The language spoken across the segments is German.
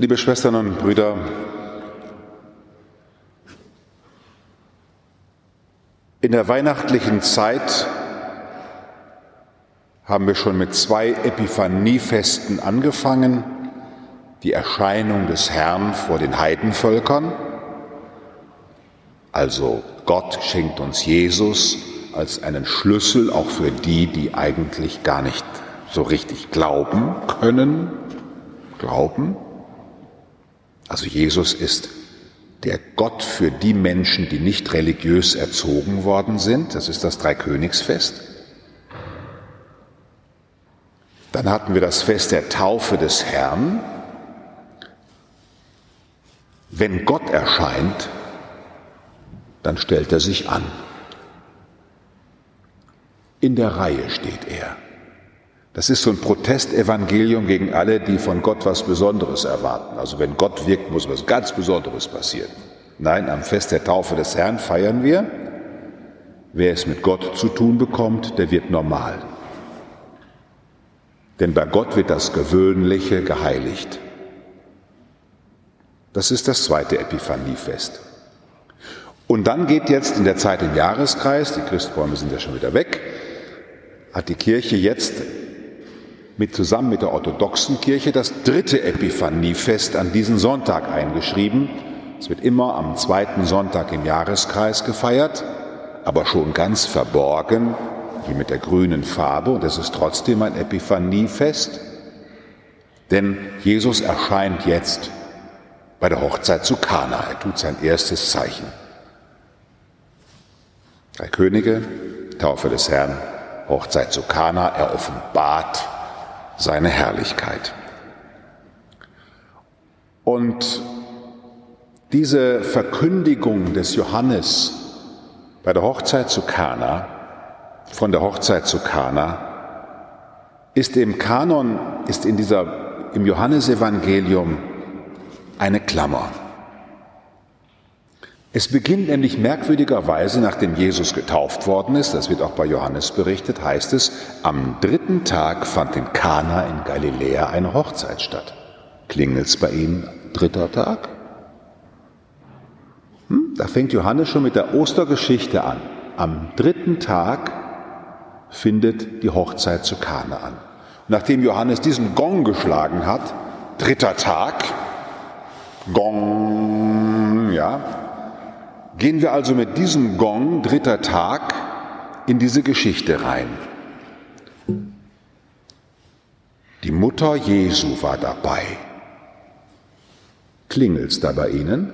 Liebe Schwestern und Brüder, in der weihnachtlichen Zeit haben wir schon mit zwei Epiphaniefesten angefangen. Die Erscheinung des Herrn vor den Heidenvölkern, also Gott schenkt uns Jesus als einen Schlüssel auch für die, die eigentlich gar nicht so richtig glauben können, glauben. Also Jesus ist der Gott für die Menschen, die nicht religiös erzogen worden sind. Das ist das Dreikönigsfest. Dann hatten wir das Fest der Taufe des Herrn. Wenn Gott erscheint, dann stellt er sich an. In der Reihe steht er. Das ist so ein Protestevangelium gegen alle, die von Gott was Besonderes erwarten. Also wenn Gott wirkt, muss was ganz Besonderes passieren. Nein, am Fest der Taufe des Herrn feiern wir. Wer es mit Gott zu tun bekommt, der wird normal. Denn bei Gott wird das Gewöhnliche geheiligt. Das ist das zweite Epiphaniefest. Und dann geht jetzt in der Zeit im Jahreskreis, die Christbäume sind ja schon wieder weg, hat die Kirche jetzt mit, zusammen mit der orthodoxen Kirche das dritte Epiphaniefest an diesen Sonntag eingeschrieben. Es wird immer am zweiten Sonntag im Jahreskreis gefeiert, aber schon ganz verborgen, wie mit der grünen Farbe, und es ist trotzdem ein Epiphaniefest, denn Jesus erscheint jetzt bei der Hochzeit zu Kana. Er tut sein erstes Zeichen. Drei Könige, Taufe des Herrn, Hochzeit zu Kana, er offenbart seine Herrlichkeit. Und diese Verkündigung des Johannes bei der Hochzeit zu Kana, von der Hochzeit zu Kana, ist im Kanon, ist in dieser, im Johannesevangelium eine Klammer. Es beginnt nämlich merkwürdigerweise, nachdem Jesus getauft worden ist, das wird auch bei Johannes berichtet, heißt es, am dritten Tag fand in Kana in Galiläa eine Hochzeit statt. Klingelt's bei Ihnen dritter Tag? Hm? Da fängt Johannes schon mit der Ostergeschichte an. Am dritten Tag findet die Hochzeit zu Kana an. nachdem Johannes diesen Gong geschlagen hat, dritter Tag, Gong, ja, gehen wir also mit diesem Gong, dritter Tag, in diese Geschichte rein. Die Mutter Jesu war dabei. Klingelt's da bei Ihnen?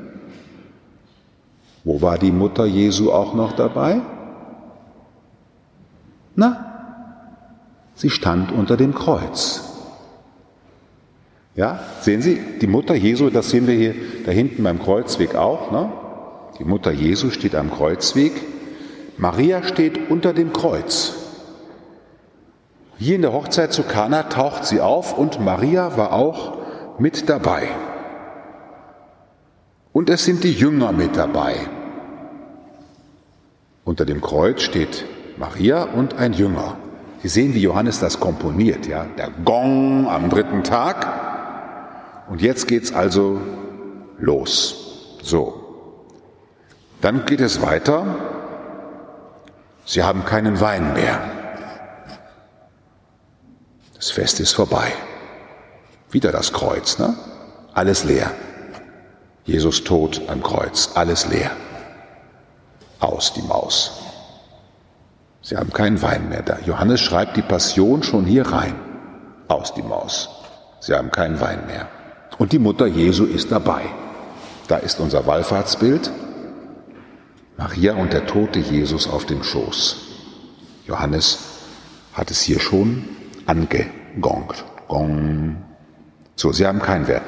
Wo war die Mutter Jesu auch noch dabei? Na, sie stand unter dem Kreuz. Ja, sehen Sie, die Mutter Jesu, das sehen wir hier da hinten beim Kreuzweg auch, ne? Die Mutter Jesu steht am Kreuzweg. Maria steht unter dem Kreuz. Hier in der Hochzeit zu Kana taucht sie auf und Maria war auch mit dabei. Und es sind die Jünger mit dabei. Unter dem Kreuz steht Maria und ein Jünger. Sie sehen, wie Johannes das komponiert, ja? Der Gong am dritten Tag. Und jetzt geht's also los. So. Dann geht es weiter. Sie haben keinen Wein mehr. Das Fest ist vorbei. Wieder das Kreuz, ne? Alles leer. Jesus tot am Kreuz, alles leer. Aus die Maus. Sie haben keinen Wein mehr da. Johannes schreibt die Passion schon hier rein. Aus die Maus. Sie haben keinen Wein mehr. Und die Mutter Jesu ist dabei. Da ist unser Wallfahrtsbild. Maria und der tote Jesus auf dem Schoß. Johannes hat es hier schon angegongt. Gong. So, sie haben keinen Wert.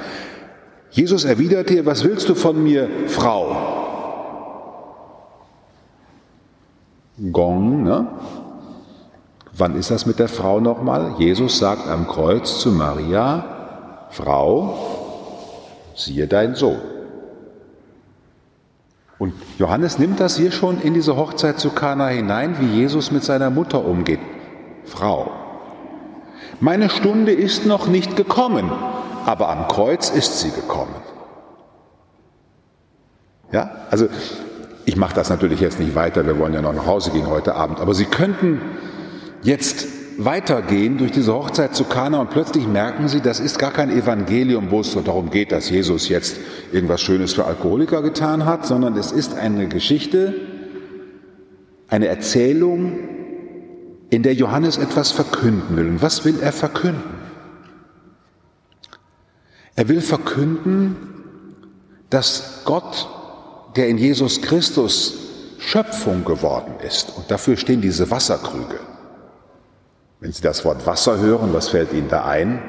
Jesus erwiderte, was willst du von mir, Frau? Gong, ne? Wann ist das mit der Frau nochmal? Jesus sagt am Kreuz zu Maria, Frau, siehe dein Sohn. Und Johannes nimmt das hier schon in diese Hochzeit zu Kana hinein, wie Jesus mit seiner Mutter umgeht. Frau, meine Stunde ist noch nicht gekommen. aber am Kreuz ist sie gekommen. Ja, also ich mache das natürlich jetzt nicht weiter, wir wollen ja noch nach Hause gehen heute Abend, aber Sie könnten jetzt weitergehen durch diese Hochzeit zu Kana und plötzlich merken Sie, das ist gar kein Evangelium, wo es so darum geht, dass Jesus jetzt irgendwas Schönes für Alkoholiker getan hat, sondern es ist eine Geschichte, eine Erzählung, in der Johannes etwas verkünden will. Und was will er verkünden? Er will verkünden, dass Gott, der in Jesus Christus Schöpfung geworden ist, und dafür stehen diese Wasserkrüge. Wenn Sie das Wort Wasser hören, was fällt Ihnen da ein?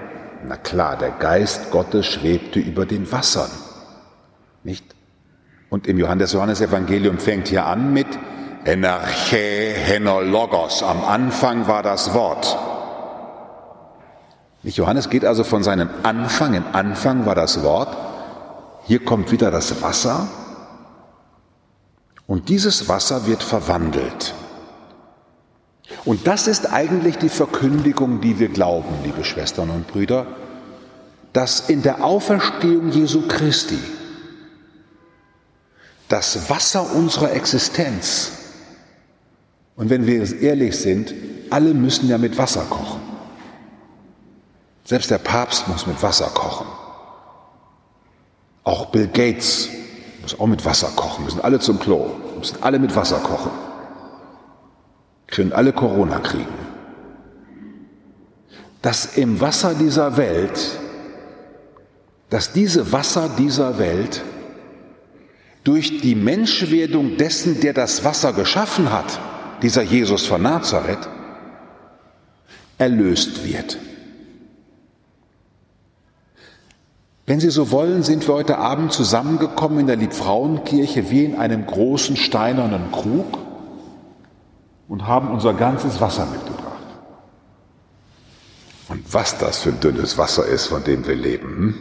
Na klar, der Geist Gottes schwebte über den Wassern. Nicht? Und im Johannes Johannes Evangelium fängt hier an mit Enerche Henologos. Am Anfang war das Wort. Nicht Johannes geht also von seinem Anfang, im Anfang war das Wort, hier kommt wieder das Wasser und dieses Wasser wird verwandelt. Und das ist eigentlich die Verkündigung, die wir glauben, liebe Schwestern und Brüder, dass in der Auferstehung Jesu Christi das Wasser unserer Existenz, und wenn wir ehrlich sind, alle müssen ja mit Wasser kochen. Selbst der Papst muss mit Wasser kochen. Auch Bill Gates muss auch mit Wasser kochen. Wir sind alle zum Klo. Wir müssen alle mit Wasser kochen. Können alle Corona kriegen. Dass im Wasser dieser Welt, dass diese Wasser dieser Welt durch die Menschwerdung dessen, der das Wasser geschaffen hat, dieser Jesus von Nazareth, erlöst wird. Wenn Sie so wollen, sind wir heute Abend zusammengekommen in der Liebfrauenkirche wie in einem großen steinernen Krug und haben unser ganzes Wasser mitgebracht. Und was das für ein dünnes Wasser ist, von dem wir leben. Hm?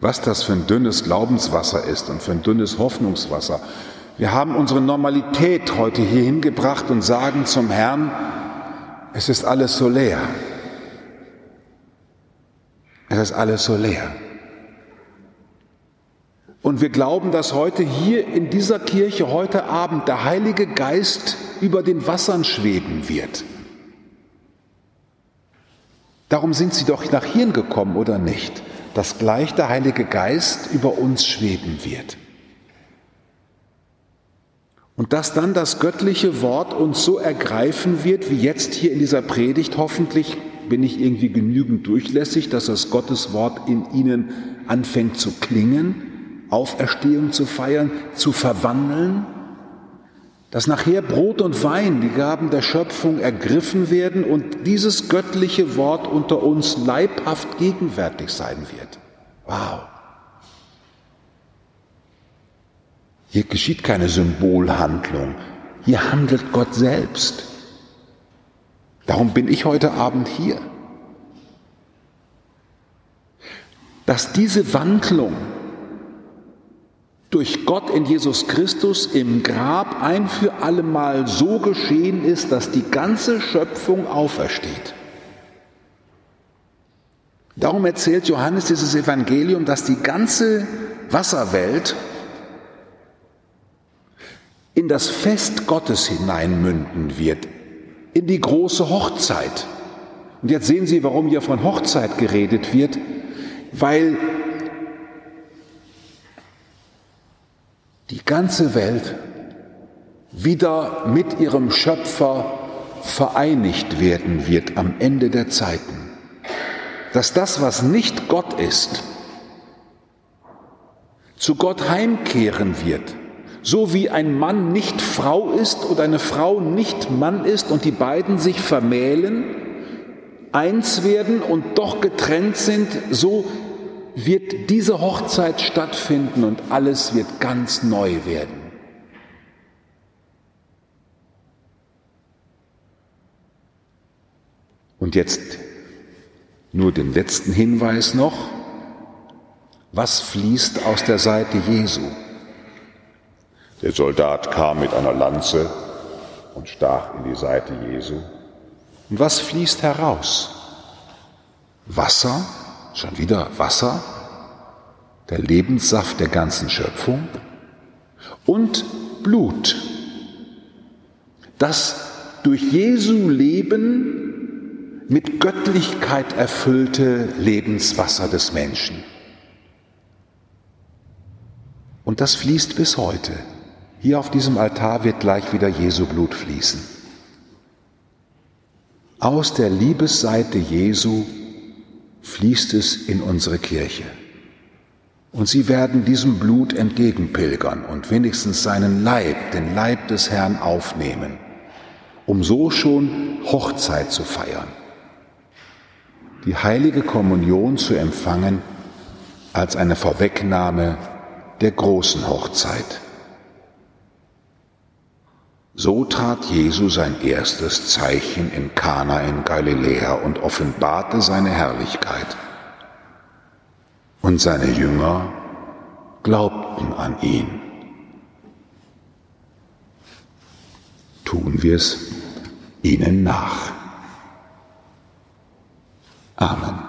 Was das für ein dünnes Glaubenswasser ist und für ein dünnes Hoffnungswasser. Wir haben unsere Normalität heute hier hingebracht und sagen zum Herrn, es ist alles so leer. Es ist alles so leer. Und wir glauben, dass heute hier in dieser Kirche, heute Abend, der Heilige Geist über den Wassern schweben wird. Darum sind Sie doch nach Hirn gekommen, oder nicht? Dass gleich der Heilige Geist über uns schweben wird. Und dass dann das göttliche Wort uns so ergreifen wird, wie jetzt hier in dieser Predigt hoffentlich bin ich irgendwie genügend durchlässig, dass das Gottes Wort in ihnen anfängt zu klingen, Auferstehung zu feiern, zu verwandeln, dass nachher Brot und Wein, die Gaben der Schöpfung, ergriffen werden und dieses göttliche Wort unter uns leibhaft gegenwärtig sein wird. Wow. Hier geschieht keine Symbolhandlung, hier handelt Gott selbst. Darum bin ich heute Abend hier. Dass diese Wandlung durch Gott in Jesus Christus im Grab ein für allemal so geschehen ist, dass die ganze Schöpfung aufersteht. Darum erzählt Johannes dieses Evangelium, dass die ganze Wasserwelt in das Fest Gottes hineinmünden wird, in die große Hochzeit. Und jetzt sehen Sie, warum hier von Hochzeit geredet wird, weil die ganze Welt wieder mit ihrem Schöpfer vereinigt werden wird am Ende der Zeiten. Dass das, was nicht Gott ist, zu Gott heimkehren wird so wie ein Mann nicht Frau ist und eine Frau nicht Mann ist und die beiden sich vermählen, eins werden und doch getrennt sind, so wird diese Hochzeit stattfinden und alles wird ganz neu werden. Und jetzt nur den letzten Hinweis noch. Was fließt aus der Seite Jesu? Der Soldat kam mit einer Lanze und stach in die Seite Jesu. Und was fließt heraus? Wasser, schon wieder Wasser, der Lebenssaft der ganzen Schöpfung und Blut, das durch Jesu Leben mit Göttlichkeit erfüllte Lebenswasser des Menschen. Und das fließt bis heute. Hier auf diesem Altar wird gleich wieder Jesu Blut fließen. Aus der Liebesseite Jesu fließt es in unsere Kirche. Und sie werden diesem Blut entgegenpilgern und wenigstens seinen Leib, den Leib des Herrn aufnehmen, um so schon Hochzeit zu feiern. Die heilige Kommunion zu empfangen als eine Vorwegnahme der großen Hochzeit. So tat Jesu sein erstes Zeichen in Kana in Galiläa und offenbarte seine Herrlichkeit. Und seine Jünger glaubten an ihn. Tun wir es ihnen nach. Amen.